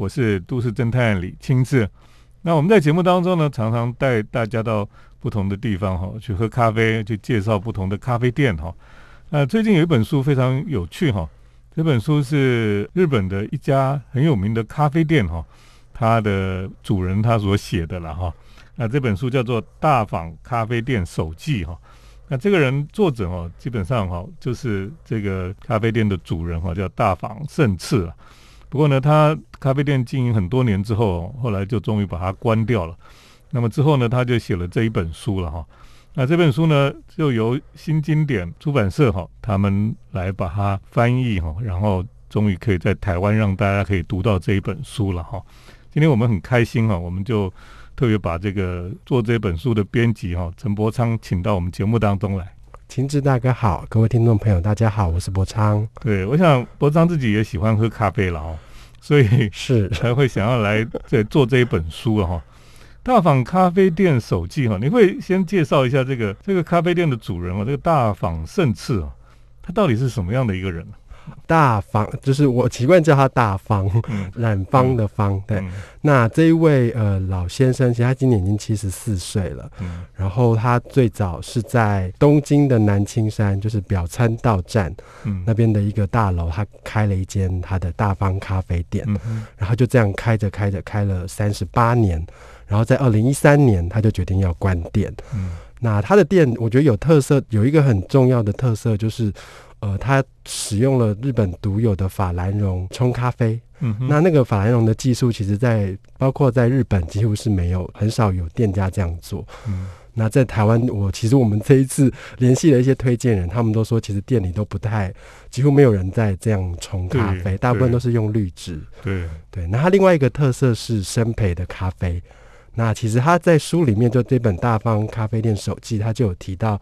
我是都市侦探李清志。那我们在节目当中呢，常常带大家到不同的地方哈，去喝咖啡，去介绍不同的咖啡店哈。那最近有一本书非常有趣哈，这本书是日本的一家很有名的咖啡店哈，它的主人他所写的了哈。那这本书叫做《大坊咖啡店手记》哈。那这个人作者哦，基本上哈就是这个咖啡店的主人哈，叫大坊胜次了。不过呢，他咖啡店经营很多年之后，后来就终于把它关掉了。那么之后呢，他就写了这一本书了哈。那这本书呢，就由新经典出版社哈他们来把它翻译哈，然后终于可以在台湾让大家可以读到这一本书了哈。今天我们很开心哈，我们就特别把这个做这本书的编辑哈陈伯昌请到我们节目当中来。秦志大哥好，各位听众朋友大家好，我是伯昌。对，我想伯昌自己也喜欢喝咖啡了哦，所以 是 才会想要来在做这一本书了哈。大坊咖啡店手记哈，你会先介绍一下这个这个咖啡店的主人哦，这个大坊胜次哦，他到底是什么样的一个人？大方就是我习惯叫他大方，染方的方。对，那这一位呃老先生，其实他今年已经七十四岁了。嗯，然后他最早是在东京的南青山，就是表参道站那边的一个大楼，他开了一间他的大方咖啡店。嗯然后就这样开着开着开了三十八年，然后在二零一三年他就决定要关店。嗯，那他的店我觉得有特色，有一个很重要的特色就是。呃，他使用了日本独有的法兰绒冲咖啡。嗯，那那个法兰绒的技术，其实在包括在日本几乎是没有，很少有店家这样做。嗯，那在台湾，我其实我们这一次联系了一些推荐人，他们都说其实店里都不太，几乎没有人在这样冲咖啡，大部分都是用滤纸。对对，那它另外一个特色是生培的咖啡。那其实他在书里面就这本《大方咖啡店手记》，他就有提到。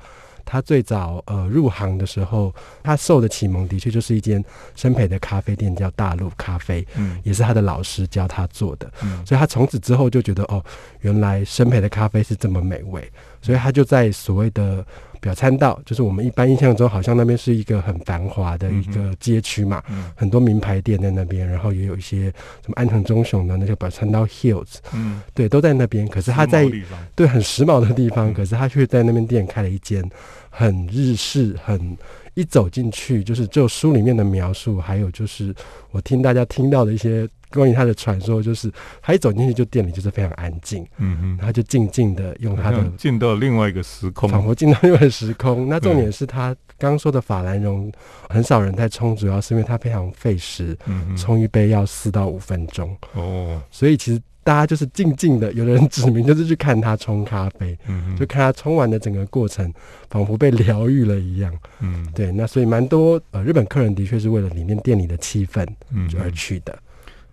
他最早呃入行的时候，他受的启蒙的确就是一间生培的咖啡店，叫大陆咖啡，嗯，也是他的老师教他做的，嗯，所以他从此之后就觉得哦，原来生培的咖啡是这么美味，所以他就在所谓的。表参道就是我们一般印象中，好像那边是一个很繁华的一个街区嘛，很多名牌店在那边，然后也有一些什么安藤忠雄的那个表参道 Hills，嗯，对，都在那边。可是他在对很时髦的地方，可是他却在那边店开了一间很日式、很一走进去就是就书里面的描述，还有就是我听大家听到的一些。关于他的传说，就是他一走进去就店里就是非常安静，嗯嗯，他就静静的用他的进到另外一个时空，仿佛进到另外一个时空。那重点是他刚说的法兰绒很少人在冲，主要是因为它非常费时，嗯冲一杯要四到五分钟哦，所以其实大家就是静静的，有的人指名就是去看他冲咖啡，嗯就看他冲完的整个过程，仿佛被疗愈了一样，嗯，对。那所以蛮多呃日本客人的确是为了里面店里的气氛嗯而去的。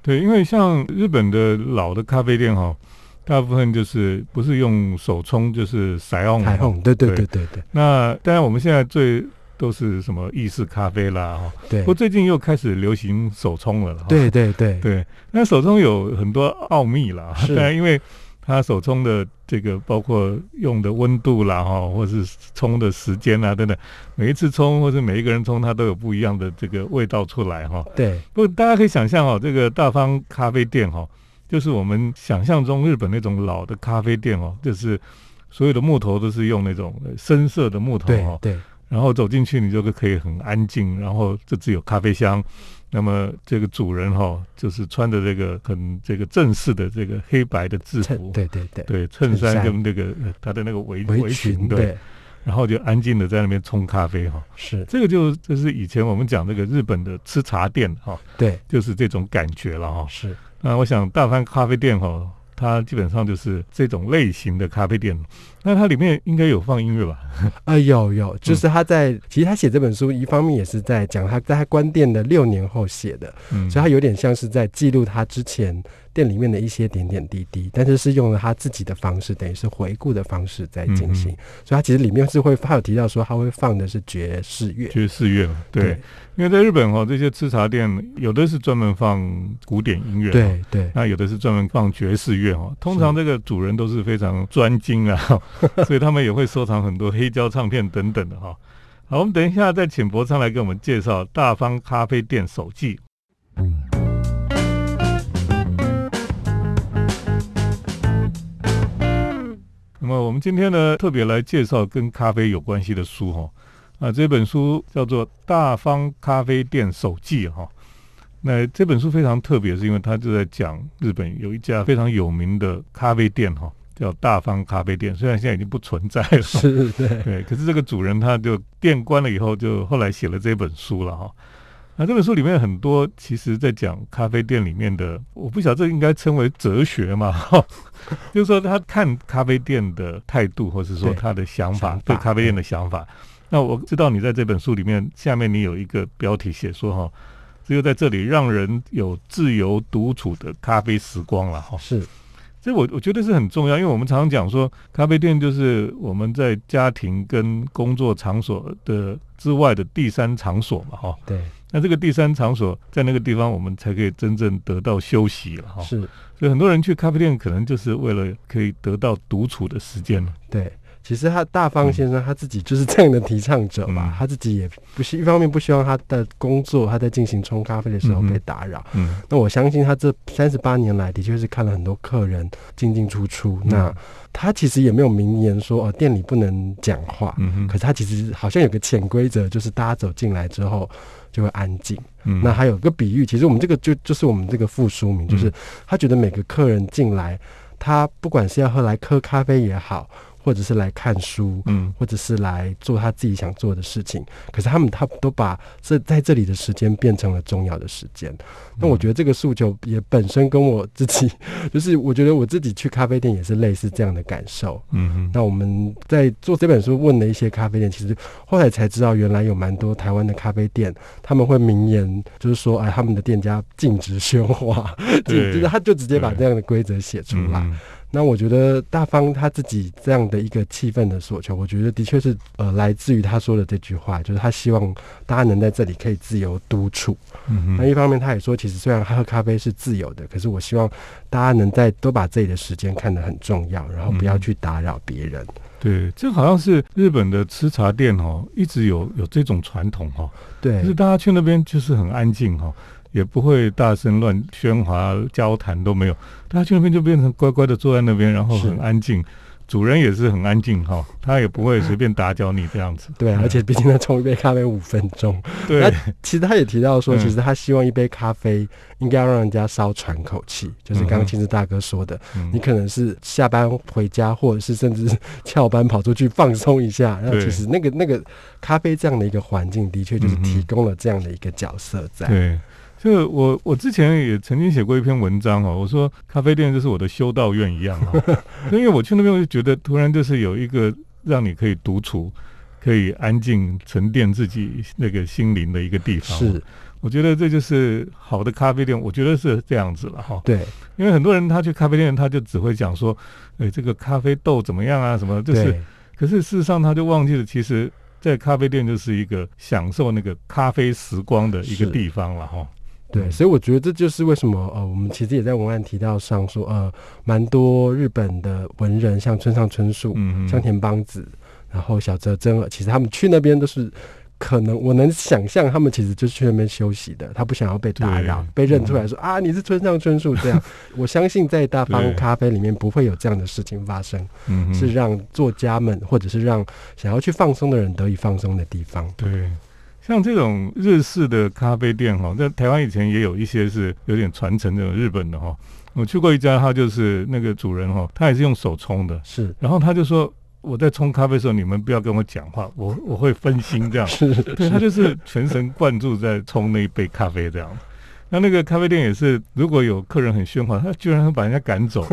对，因为像日本的老的咖啡店哈，大部分就是不是用手冲，就是筛烘。筛烘，对对对对对。那当然，我们现在最都是什么意式咖啡啦，哈。对。不过最近又开始流行手冲了。对对对对。那手冲有很多奥秘啦，但因为。它手冲的这个包括用的温度啦，哈，或是冲的时间啊等等，每一次冲或者每一个人冲，它都有不一样的这个味道出来，哈。对。不过大家可以想象哦，这个大方咖啡店哈，就是我们想象中日本那种老的咖啡店哦，就是所有的木头都是用那种深色的木头哈。对。然后走进去，你就可以很安静，然后这只有咖啡香。那么这个主人哈，就是穿着这个很这个正式的这个黑白的制服，对对 对，对衬衫跟那个他的那个围围裙，对，然后就安静的在那边冲咖啡哈，是。这个就就是以前我们讲这个日本的吃茶店哈，对，就是这种感觉了哈，是。那我想大番咖啡店哈。它基本上就是这种类型的咖啡店，那它里面应该有放音乐吧？啊，有有，就是他在其实他写这本书，一方面也是在讲他在他关店的六年后写的，所以他有点像是在记录他之前。店里面的一些点点滴滴，但是是用了他自己的方式，等于是回顾的方式在进行，所以他其实里面是会，他有提到说他会放的是爵士乐，爵士乐嘛，对，因为在日本哈，这些吃茶店有的是专门放古典音乐，对对，那有的是专门放爵士乐哈，通常这个主人都是非常专精啊，所以他们也会收藏很多黑胶唱片等等的哈。好，我们等一下再请博昌来给我们介绍大方咖啡店手记。我们今天呢特别来介绍跟咖啡有关系的书哈。啊，这本书叫做《大方咖啡店手记》哈。那这本书非常特别，是因为它就在讲日本有一家非常有名的咖啡店哈，叫大方咖啡店。虽然现在已经不存在了，是，对，对。可是这个主人他就店关了以后，就后来写了这本书了哈。那这本书里面很多，其实在讲咖啡店里面的，我不晓得这应该称为哲学嘛？哈，就是说他看咖啡店的态度，或者说他的想法，对咖啡店的想法。那我知道你在这本书里面下面你有一个标题写说哈，只有在这里让人有自由独处的咖啡时光了哈。是，这我我觉得是很重要，因为我们常常讲说，咖啡店就是我们在家庭跟工作场所的之外的第三场所嘛哈。对。那这个第三场所在那个地方，我们才可以真正得到休息了哈。是。所以很多人去咖啡店，可能就是为了可以得到独处的时间了。对。其实他大方先生他自己就是这样的提倡者嘛，他自己也不希一方面不希望他的工作他在进行冲咖啡的时候被打扰。嗯，那我相信他这三十八年来的确是看了很多客人进进出出。那他其实也没有明言说哦店里不能讲话，嗯可是他其实好像有个潜规则，就是大家走进来之后就会安静。嗯，那还有个比喻，其实我们这个就就是我们这个副书名，就是他觉得每个客人进来，他不管是要喝来喝咖啡也好。或者是来看书，嗯，或者是来做他自己想做的事情，可是他们他都把这在这里的时间变成了重要的时间。那我觉得这个诉求也本身跟我自己，就是我觉得我自己去咖啡店也是类似这样的感受。嗯，那我们在做这本书问了一些咖啡店，其实后来才知道，原来有蛮多台湾的咖啡店，他们会明言就是说，哎，他们的店家禁止喧哗，就是他就直接把这样的规则写出来。那我觉得大方他自己这样的一个气氛的所求，我觉得的确是呃来自于他说的这句话，就是他希望大家能在这里可以自由独处。嗯那一方面他也说，其实虽然喝咖啡是自由的，可是我希望大家能在都把自己的时间看得很重要，然后不要去打扰别人。对，这好像是日本的吃茶店哦，一直有有这种传统哈。对，就是大家去那边就是很安静哈。也不会大声乱喧哗交谈都没有，大家去那边就变成乖乖的坐在那边，然后很安静，主人也是很安静哈，他也不会随便打搅你这样子。对，而且毕竟他冲一杯咖啡五分钟。对，其实他也提到说，其实他希望一杯咖啡应该要让人家稍喘口气，就是刚刚青子大哥说的，你可能是下班回家，或者是甚至翘班跑出去放松一下，然后其实那个那个咖啡这样的一个环境，的确就是提供了这样的一个角色在。对。就我我之前也曾经写过一篇文章哦，我说咖啡店就是我的修道院一样啊，因为我去那边我就觉得突然就是有一个让你可以独处、可以安静沉淀自己那个心灵的一个地方。是，我觉得这就是好的咖啡店，我觉得是这样子了哈。对，因为很多人他去咖啡店，他就只会讲说，哎，这个咖啡豆怎么样啊？什么就是，可是事实上他就忘记了，其实在咖啡店就是一个享受那个咖啡时光的一个地方了哈。对，所以我觉得这就是为什么呃，我们其实也在文案提到上说，呃，蛮多日本的文人，像村上春树、嗯香田邦子，然后小泽征尔，其实他们去那边都是可能我能想象，他们其实就是去那边休息的，他不想要被打扰，被认出来说啊，你是村上春树这样。我相信在大方咖啡里面不会有这样的事情发生，是让作家们或者是让想要去放松的人得以放松的地方。对。像这种日式的咖啡店哈，在台湾以前也有一些是有点传承这种日本的哈。我去过一家，他就是那个主人哈，他也是用手冲的，是。然后他就说，我在冲咖啡的时候，你们不要跟我讲话，我我会分心这样。是，对他就是全神贯注在冲那一杯咖啡这样。那那个咖啡店也是，如果有客人很喧哗，他居然会把人家赶走。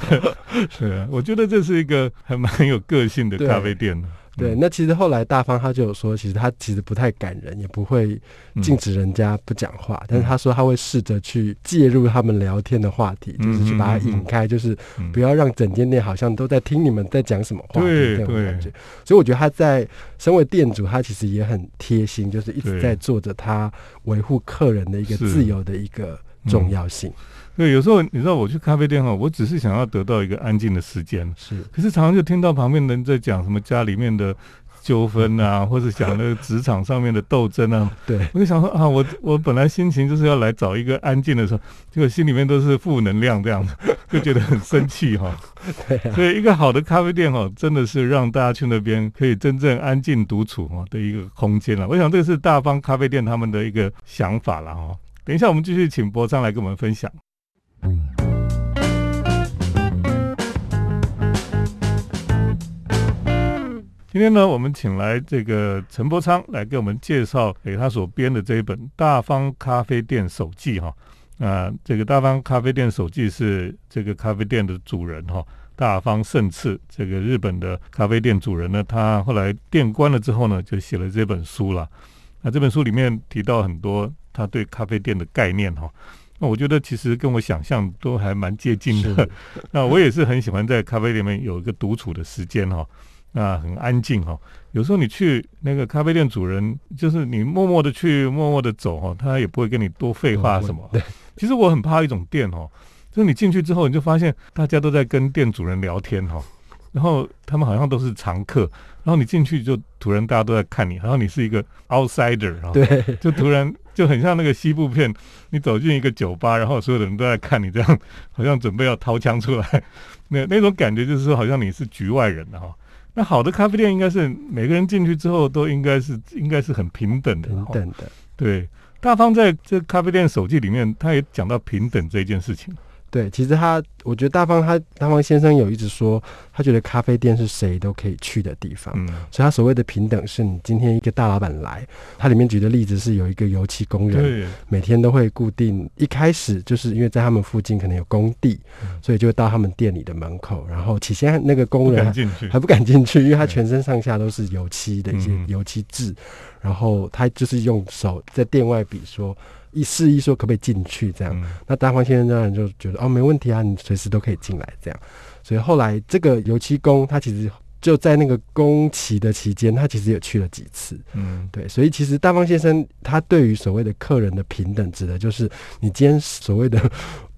是啊，我觉得这是一个还蛮有个性的咖啡店的。对，那其实后来大方他就有说，其实他其实不太感人，也不会禁止人家不讲话，但是他说他会试着去介入他们聊天的话题，就是去把它引开，就是不要让整间店好像都在听你们在讲什么话这种感觉。所以我觉得他在身为店主，他其实也很贴心，就是一直在做着他维护客人的一个自由的一个重要性。对，有时候你知道我去咖啡店哈，我只是想要得到一个安静的时间，是。可是常常就听到旁边人在讲什么家里面的纠纷啊，或者讲那个职场上面的斗争啊。对，我就想说啊，我我本来心情就是要来找一个安静的时候，结果心里面都是负能量这样子，就觉得很生气哈。对啊所以一个好的咖啡店哈，真的是让大家去那边可以真正安静独处哈的一个空间了。我想这个是大方咖啡店他们的一个想法了哈。等一下我们继续请博昌来跟我们分享。今天呢，我们请来这个陈伯昌来给我们介绍给他所编的这一本《大方咖啡店手记》哈。啊，这个大方咖啡店手记是这个咖啡店的主人哈，大方胜次这个日本的咖啡店主人呢，他后来店关了之后呢，就写了这本书了。那这本书里面提到很多他对咖啡店的概念哈。那我觉得其实跟我想象都还蛮接近的是。那我也是很喜欢在咖啡店里面有一个独处的时间哈。那很安静哈，有时候你去那个咖啡店主人，就是你默默的去，默默的走哈，他也不会跟你多废话什么。对，其实我很怕一种店哦，就是你进去之后，你就发现大家都在跟店主人聊天哈，然后他们好像都是常客，然后你进去就突然大家都在看你，然后你是一个 outsider，对，就突然 就很像那个西部片，你走进一个酒吧，然后所有的人都在看你，这样好像准备要掏枪出来，那 那种感觉就是说好像你是局外人的哈。那好的咖啡店应该是每个人进去之后都应该是应该是很平等的，平等的。对。大方在这咖啡店手记里面，他也讲到平等这件事情。对，其实他，我觉得大方他大方先生有一直说，他觉得咖啡店是谁都可以去的地方。嗯，所以他所谓的平等，是你今天一个大老板来，他里面举的例子是有一个油漆工人，每天都会固定，一开始就是因为在他们附近可能有工地，嗯所以就会到他们店里的门口，然后起先那个工人还不敢进去，因为他全身上下都是油漆的一些嗯油漆渍，然后他就是用手在店外比说，一示意说可不可以进去这样。嗯那大方先生当然就觉得哦没问题啊，你随时都可以进来这样。所以后来这个油漆工他其实就在那个工期的期间，他其实也去了几次。嗯，对，所以其实大方先生他对于所谓的客人的平等，指的就是你今天所谓的，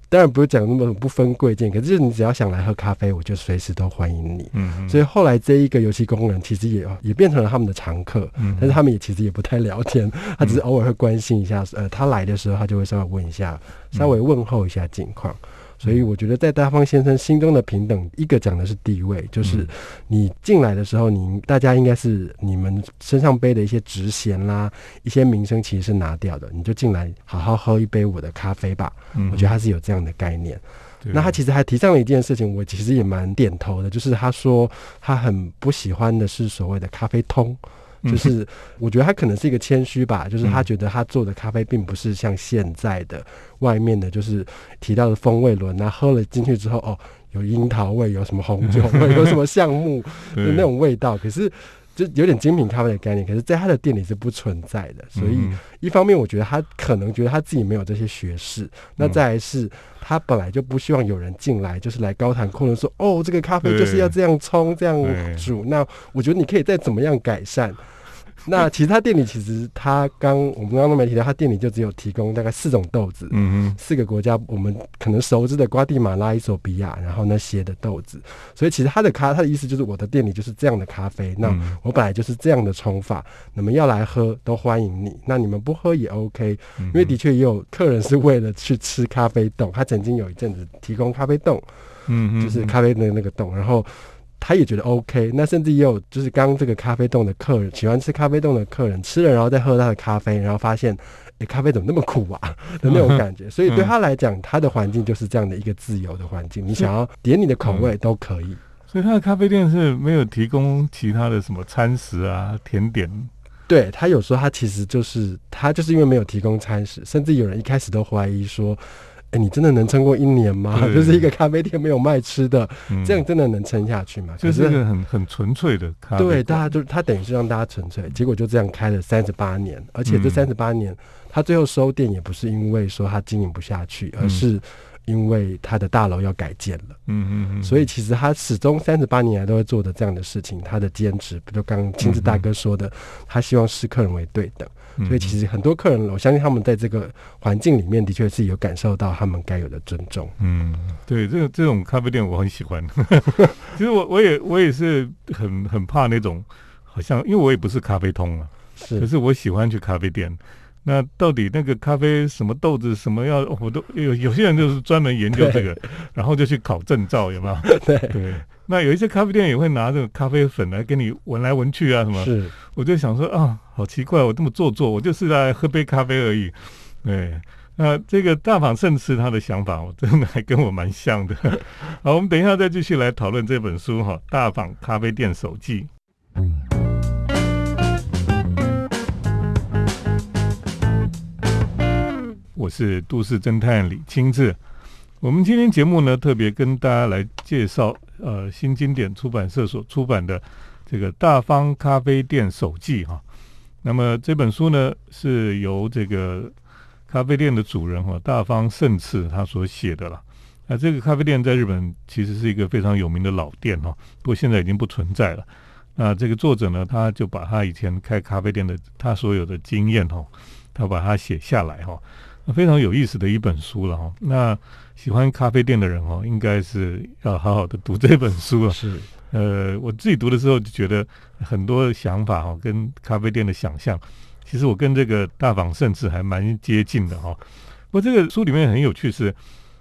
当然不是讲那么不分贵贱，可是就是你只要想来喝咖啡，我就随时都欢迎你。所以后来这一个游戏工人其实也也变成了他们的常客，嗯，但是他们也其实也不太聊天，他只是偶尔会关心一下，呃，他来的时候他就会稍微问一下，稍微问候一下近况。所以我觉得在大方先生心中的平等，一个讲的是地位，就是嗯你进来的时候，你大家应该是你们身上背的一些职衔啦，一些名声其实是拿掉的，你就进来好好喝一杯我的咖啡吧。嗯。我觉得他是有这样的概念。那他其实还提倡了一件事情，我其实也蛮点头的，就是他说他很不喜欢的是所谓的咖啡通，嗯就是我觉得他可能是一个谦虚吧，就是他嗯。觉得他做的咖啡并不是像现在的外面的，就是提到的风味轮那，喝了进去之后哦，有樱桃味，有什么红酒味，有什么橡木的那种味道，可是。就有点精品咖啡的概念，可是在他的店里是不存在的，所以嗯一方面，我觉得他可能觉得他自己没有这些学识，那嗯再来是他本来就不希望有人进来，就是来高谈阔论说，哦，这个咖啡就是要这样冲、这样煮。那我觉得你可以再怎么样改善。那其实他店里其实他刚我们刚刚都没提到，他店里就只有提供大概四种豆子，嗯四个国家我们可能熟知的瓜地马拉、伊索比亚，然后那些的豆子。所以其实他的咖，他的意思就是我的店里就是这样的咖啡。那嗯。我本来就是这样的冲法，你们要来喝都欢迎你，那你们不喝也 OK，嗯，因为的确也有客人是为了去吃咖啡冻，他曾经有一阵子提供咖啡冻，就是咖啡的那个冻，然后他也觉得 OK，那甚至也有就是刚刚这个咖啡冻的客人，喜欢吃咖啡冻的客人吃了，然后再喝他的咖啡，然后发现。诶，咖啡怎么那么苦啊 的那种感觉，所以对他来讲，他的环境就是这样的一个自由的环境，你想要点你的口味都可以。所以他的咖啡店是没有提供其他的什么餐食啊、甜点。对他有时候他其实就是他就是因为没有提供餐食，甚至有人一开始都怀疑说，哎，你真的能撑过一年吗？就是一个咖啡店没有卖吃的，嗯这样真的能撑下去吗？就是一个很很纯粹的咖啡。对，大家就他等于是让大家纯粹，结果就这样开了三十八年，而且这嗯三十八年、他最后收店也不是因为说他经营不下去，而嗯是因为他的大楼要改建了。嗯嗯嗯，所以其实他始终三十八年来都会做的这样的事情，他的坚持，不就刚刚亲自大哥说的，他希望视客人为对等。嗯所以其实很多客人，我相信他们在这个环境里面的确是有感受到他们该有的尊重。嗯，对，这个这种咖啡店我很喜欢。其实我我也我也是很很怕那种好像因为我也不是咖啡通啊，可是是我喜欢去咖啡店。那到底那个咖啡什么豆子什么要，我都有有些人就是专门研究这个，然后就去考证照，有没有？对对。那有一些咖啡店也会拿这个咖啡粉来给你闻来闻去啊，什么？是我就想说啊，好奇怪，我这么做作，我就是来喝杯咖啡而已。对，那这个大坊盛世他的想法，我真的还跟我蛮像的。好，我们等一下再继续来讨论这本书哈，《大坊咖啡店手记》。我是都市侦探李清志。我们今天节目呢，特别跟大家来介绍呃新经典出版社所出版的这个《大方咖啡店手记》哈。那么这本书呢，是由这个咖啡店的主人哈大方胜次他所写的了。那这个咖啡店在日本其实是一个非常有名的老店哈，不过现在已经不存在了。那这个作者呢，他就把他以前开咖啡店的他所有的经验哈，他把它写下来哈。非常有意思的一本书了哈。那喜欢咖啡店的人哦，应该是要好好的读这本书了。是，呃，我自己读的时候就觉得很多想法哈，跟咖啡店的想象，其实我跟这个大仿甚至还蛮接近的哈。不过这个书里面很有趣是，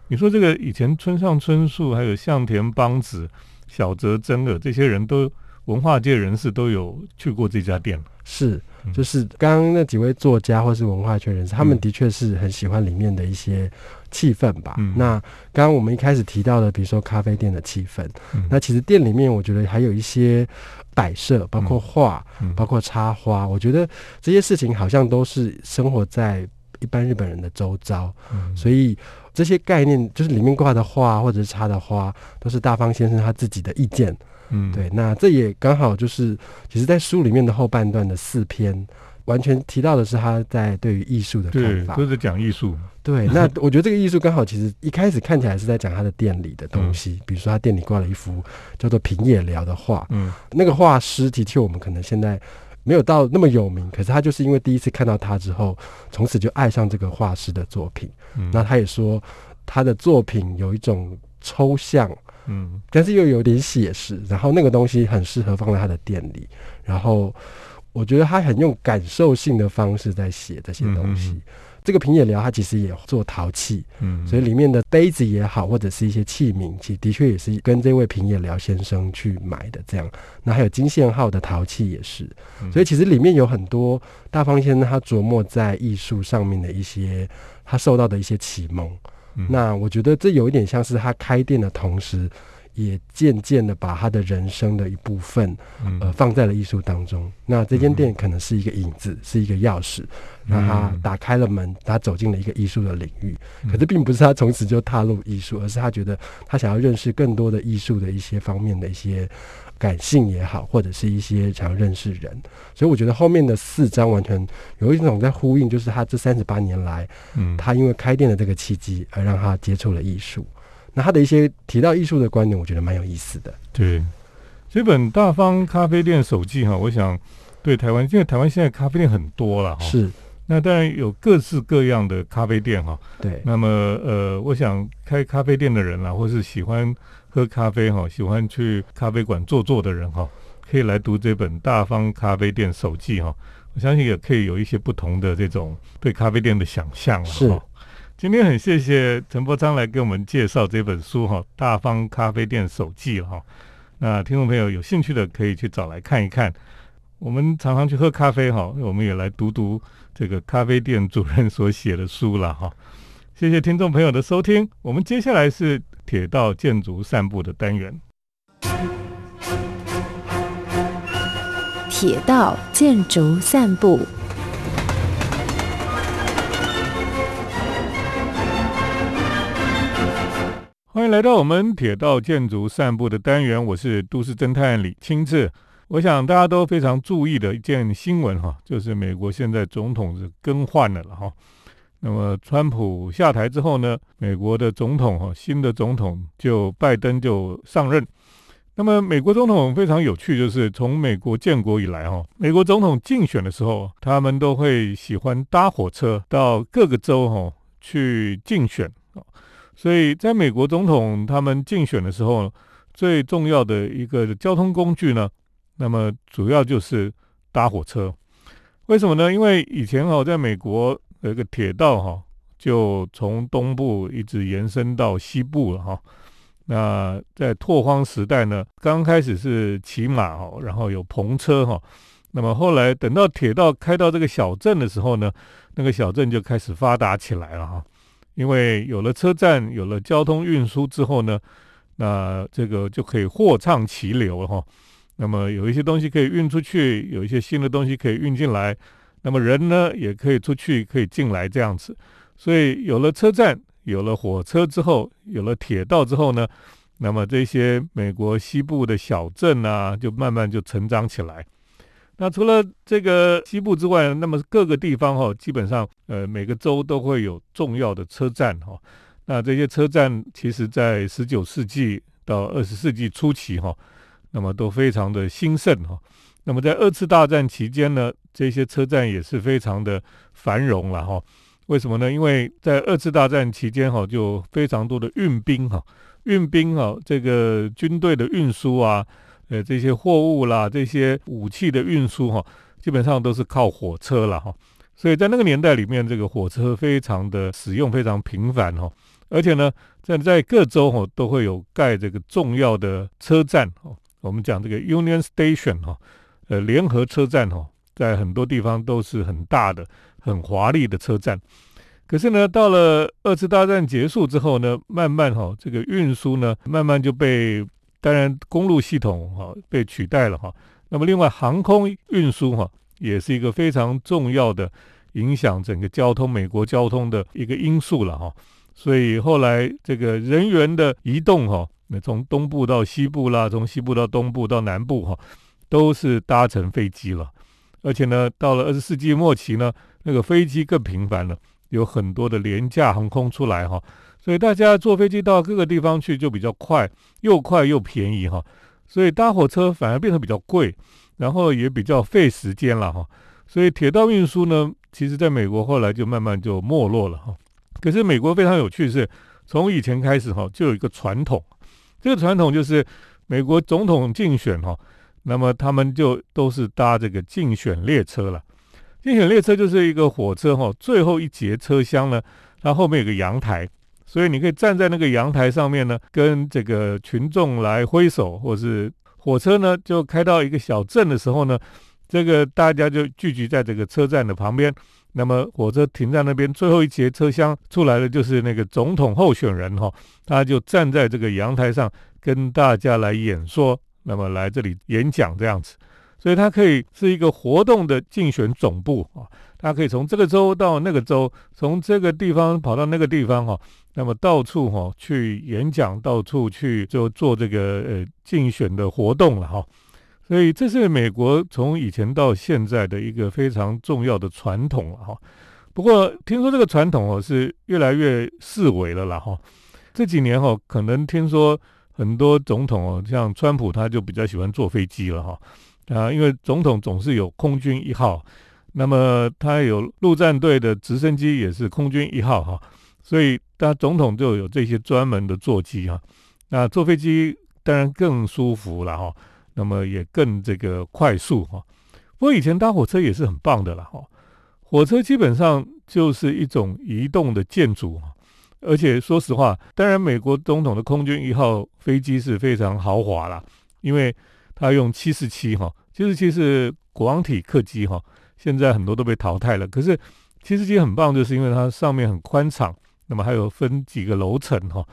你说这个以前村上春树、还有向田邦子、小泽征尔这些人都文化界人士都有去过这家店。是，就是刚刚那几位作家或是文化圈人士，他们的确是很喜欢里面的一些气氛吧。嗯。那刚刚我们一开始提到的，比如说咖啡店的气氛，嗯。那其实店里面我觉得还有一些摆设，包括画，嗯。包括插花，我觉得这些事情好像都是生活在一般日本人的周遭，嗯。所以这些概念就是里面挂的画或者是插的花，都是大方先生他自己的意见。嗯对，那这也刚好就是，其实，在书里面的后半段的四篇，完全提到的是他在对于艺术的看对，法。都是讲艺术。对，那我觉得这个艺术刚好其实一开始看起来是在讲他的店里的东嗯西，比如说他店里挂了一幅叫做平野辽的画，嗯那个画师的确我们可能现在没有到那么有名，可是他就是因为第一次看到他之后，从此就爱上这个画师的作品。嗯，那他也说他的作品有一种抽象。嗯但是又有点写实，然后那个东西很适合放在他的店里，然后我觉得他很用感受性的方式在写这些东西。这个平野辽他其实也做陶器，嗯，所以里面的杯子也好，或者是一些器皿，其实的确也是跟这位平野辽先生去买的。这样，那还有金线号的陶器也是，嗯所以其实里面有很多大方先生他琢磨在艺术上面的一些他受到的一些启蒙。嗯那我觉得这有一点像是他开店的同时，也渐渐的把他的人生的一部分，嗯呃，放在了艺术当中。那这间店可能是一个影子，是一个钥匙，让他嗯打开了门，他走进了一个艺术的领域。嗯可是并不是他从此就踏入艺术，而是他觉得他想要认识更多的艺术的一些方面的一些感性也好，或者是一些想要认识人。所以我觉得后面的四章完全有一种在呼应，就是他这三十八年来。嗯他因为开店的这个契机，而让他接触了艺术。那他的一些提到艺术的观点，我觉得蛮有意思的。对，这本《大方咖啡店手记》哈，我想对台湾，因为台湾现在咖啡店很多了哈，是，那当然有各式各样的咖啡店哈。对，那么呃，我想开咖啡店的人啦，或是喜欢喝咖啡哈，喜欢去咖啡馆坐坐的人哈，可以来读这本《大方咖啡店手记》哈。我相信也可以有一些不同的这种对咖啡店的想象了是哈。今天很谢谢陈伯章来给我们介绍这本书哈，《大方咖啡店手记》哈。那听众朋友有兴趣的可以去找来看一看。我们常常去喝咖啡哈，我们也来读读这个咖啡店主任所写的书了哈。谢谢听众朋友的收听，我们接下来是铁道建筑散步的单元。铁道建筑散步。欢迎来到我们铁道建筑散步的单元，我是都市侦探李清志。我想大家都非常注意的一件新闻哈，就是美国现在总统是更换了了哈。那么川普下台之后呢，美国的总统哈，新的总统就拜登就上任。那么美国总统非常有趣，就是从美国建国以来哈，美国总统竞选的时候，他们都会喜欢搭火车到各个州哈去竞选。所以在美国总统他们竞选的时候，最重要的一个交通工具呢，那么主要就是搭火车。为什么呢？因为以前哈，在美国有一个铁道哈，就从东部一直延伸到西部了哈。那在拓荒时代呢，刚开始是骑马哦，然后有篷车哈。那么后来等到铁道开到这个小镇的时候呢，那个小镇就开始发达起来了哈。因为有了车站，有了交通运输之后呢，那这个就可以货畅其流了哈。那么有一些东西可以运出去，有一些新的东西可以运进来，那么人呢也可以出去，可以进来这样子。所以有了车站，有了火车之后，有了铁道之后呢，那么这些美国西部的小镇啊，就慢慢就成长起来。那除了这个西部之外，那么各个地方哈，基本上呃每个州都会有重要的车站哈。那这些车站其实在十九世纪到二十世纪初期哈，那么都非常的兴盛哈。那么在二次大战期间呢，这些车站也是非常的繁荣了哈。为什么呢？因为在二次大战期间哈，就非常多的运兵哈，运兵哈，这个军队的运输啊。呃，这些货物啦，这些武器的运输哈，基本上都是靠火车了哈。所以在那个年代里面，这个火车非常的使用非常频繁哈。而且呢，在在各州哈都会有盖这个重要的车站哈。我们讲这个 Union Station 哈，呃，联合车站哈，在很多地方都是很大的、很华丽的车站。可是呢，到了二次大战结束之后呢，慢慢哈，这个运输呢，慢慢就被。当然，公路系统哈被取代了哈。那么，另外航空运输哈也是一个非常重要的影响整个交通、美国交通的一个因素了哈。所以后来这个人员的移动哈，那从东部到西部啦，从西部到东部到南部哈，都是搭乘飞机了。而且呢，到了二十世纪末期呢，那个飞机更频繁了，有很多的廉价航空出来哈。所以大家坐飞机到各个地方去就比较快，又快又便宜哈。所以搭火车反而变得比较贵，然后也比较费时间了哈。所以铁道运输呢，其实在美国后来就慢慢就没落了哈。可是美国非常有趣是，从以前开始哈，就有一个传统，这个传统就是美国总统竞选哈，那么他们就都是搭这个竞选列车了。竞选列车就是一个火车哈，最后一节车厢呢，它后面有个阳台。所以你可以站在那个阳台上面呢，跟这个群众来挥手，或是火车呢就开到一个小镇的时候呢，这个大家就聚集在这个车站的旁边。那么火车停在那边，最后一节车厢出来的就是那个总统候选人哈，他就站在这个阳台上跟大家来演说，那么来这里演讲这样子。所以它可以是一个活动的竞选总部啊，它可以从这个州到那个州，从这个地方跑到那个地方哈。那么到处哈去演讲，到处去就做这个呃竞选的活动了哈，所以这是美国从以前到现在的一个非常重要的传统了哈。不过听说这个传统哦是越来越式微了啦哈。这几年哈可能听说很多总统哦，像川普他就比较喜欢坐飞机了哈。啊，因为总统总是有空军一号，那么他有陆战队的直升机也是空军一号哈。所以，他总统就有这些专门的座机哈，那坐飞机当然更舒服了哈，那么也更这个快速哈。不过以前搭火车也是很棒的了哈，火车基本上就是一种移动的建筑哈，而且说实话，当然美国总统的空军一号飞机是非常豪华啦，因为它用七四七哈，七四七是国王体客机哈，现在很多都被淘汰了，可是七四七很棒，就是因为它上面很宽敞。那么还有分几个楼层哈，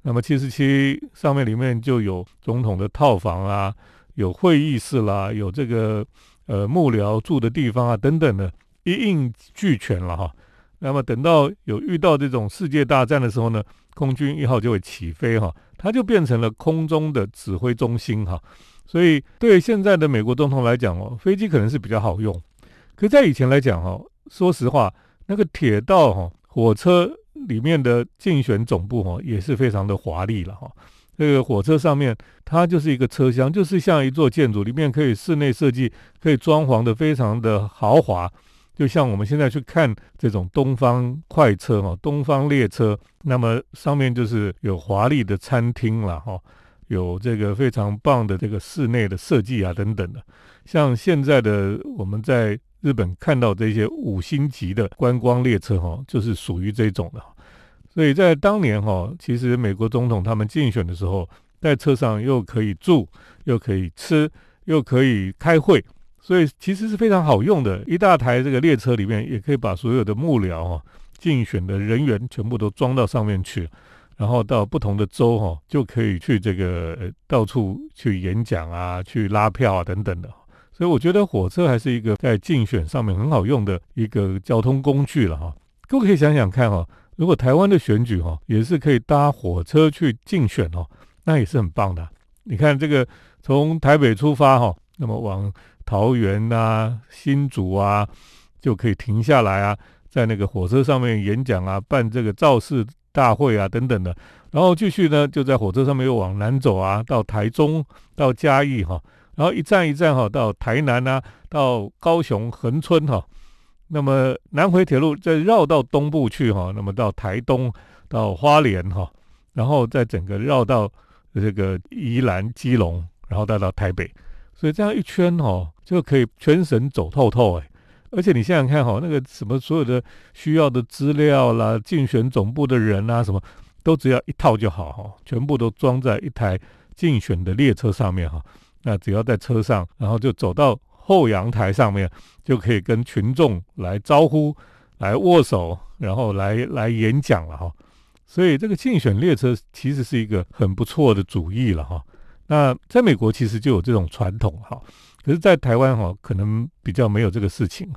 那么七四七上面里面就有总统的套房啊，有会议室啦，有这个呃幕僚住的地方啊等等的，一应俱全了哈。那么等到有遇到这种世界大战的时候呢，空军一号就会起飞哈，它就变成了空中的指挥中心哈。所以对现在的美国总统来讲哦，飞机可能是比较好用，可在以前来讲哈，说实话，那个铁道哈，火车。里面的竞选总部哈也是非常的华丽了哈，这个火车上面它就是一个车厢，就是像一座建筑，里面可以室内设计，可以装潢的非常的豪华，就像我们现在去看这种东方快车哈，东方列车，那么上面就是有华丽的餐厅了哈，有这个非常棒的这个室内的设计啊等等的。像现在的我们在日本看到这些五星级的观光列车哈，就是属于这种的。所以在当年哈，其实美国总统他们竞选的时候，在车上又可以住，又可以吃，又可以开会，所以其实是非常好用的。一大台这个列车里面，也可以把所有的幕僚哈、竞选的人员全部都装到上面去，然后到不同的州哈，就可以去这个呃到处去演讲啊、去拉票啊等等的。所以我觉得火车还是一个在竞选上面很好用的一个交通工具了哈。各位可以想想看哈。如果台湾的选举哈也是可以搭火车去竞选哦，那也是很棒的。你看这个从台北出发哈，那么往桃园啊、新竹啊，就可以停下来啊，在那个火车上面演讲啊、办这个造势大会啊等等的。然后继续呢，就在火车上面又往南走啊，到台中、到嘉义哈，然后一站一站哈，到台南啊，到高雄恒春哈。那么南回铁路再绕到东部去哈，那么到台东、到花莲哈，然后再整个绕到这个宜兰、基隆，然后再到台北，所以这样一圈哈，就可以全省走透透哎。而且你想想看哈，那个什么所有的需要的资料啦、竞选总部的人啊，什么都只要一套就好哈，全部都装在一台竞选的列车上面哈。那只要在车上，然后就走到。后阳台上面就可以跟群众来招呼、来握手，然后来来演讲了哈。所以这个竞选列车其实是一个很不错的主意了哈。那在美国其实就有这种传统哈，可是，在台湾哈可能比较没有这个事情。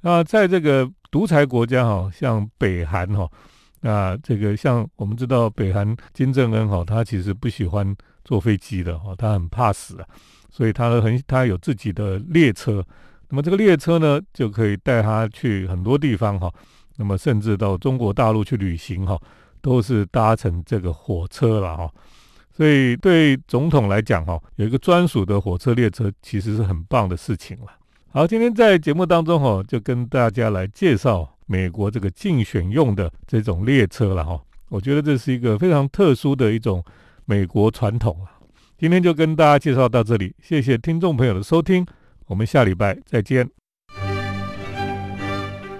那在这个独裁国家哈，像北韩哈，那这个像我们知道北韩金正恩哈，他其实不喜欢坐飞机的哈，他很怕死啊。所以他很，他有自己的列车，那么这个列车呢，就可以带他去很多地方哈，那么甚至到中国大陆去旅行哈，都是搭乘这个火车了哈。所以对总统来讲哈，有一个专属的火车列车，其实是很棒的事情了。好，今天在节目当中哈，就跟大家来介绍美国这个竞选用的这种列车了哈。我觉得这是一个非常特殊的一种美国传统啊。今天就跟大家介绍到这里，谢谢听众朋友的收听，我们下礼拜再见。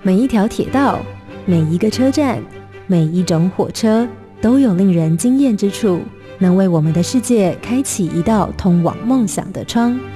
每一条铁道、每一个车站、每一种火车都有令人惊艳之处，能为我们的世界开启一道通往梦想的窗。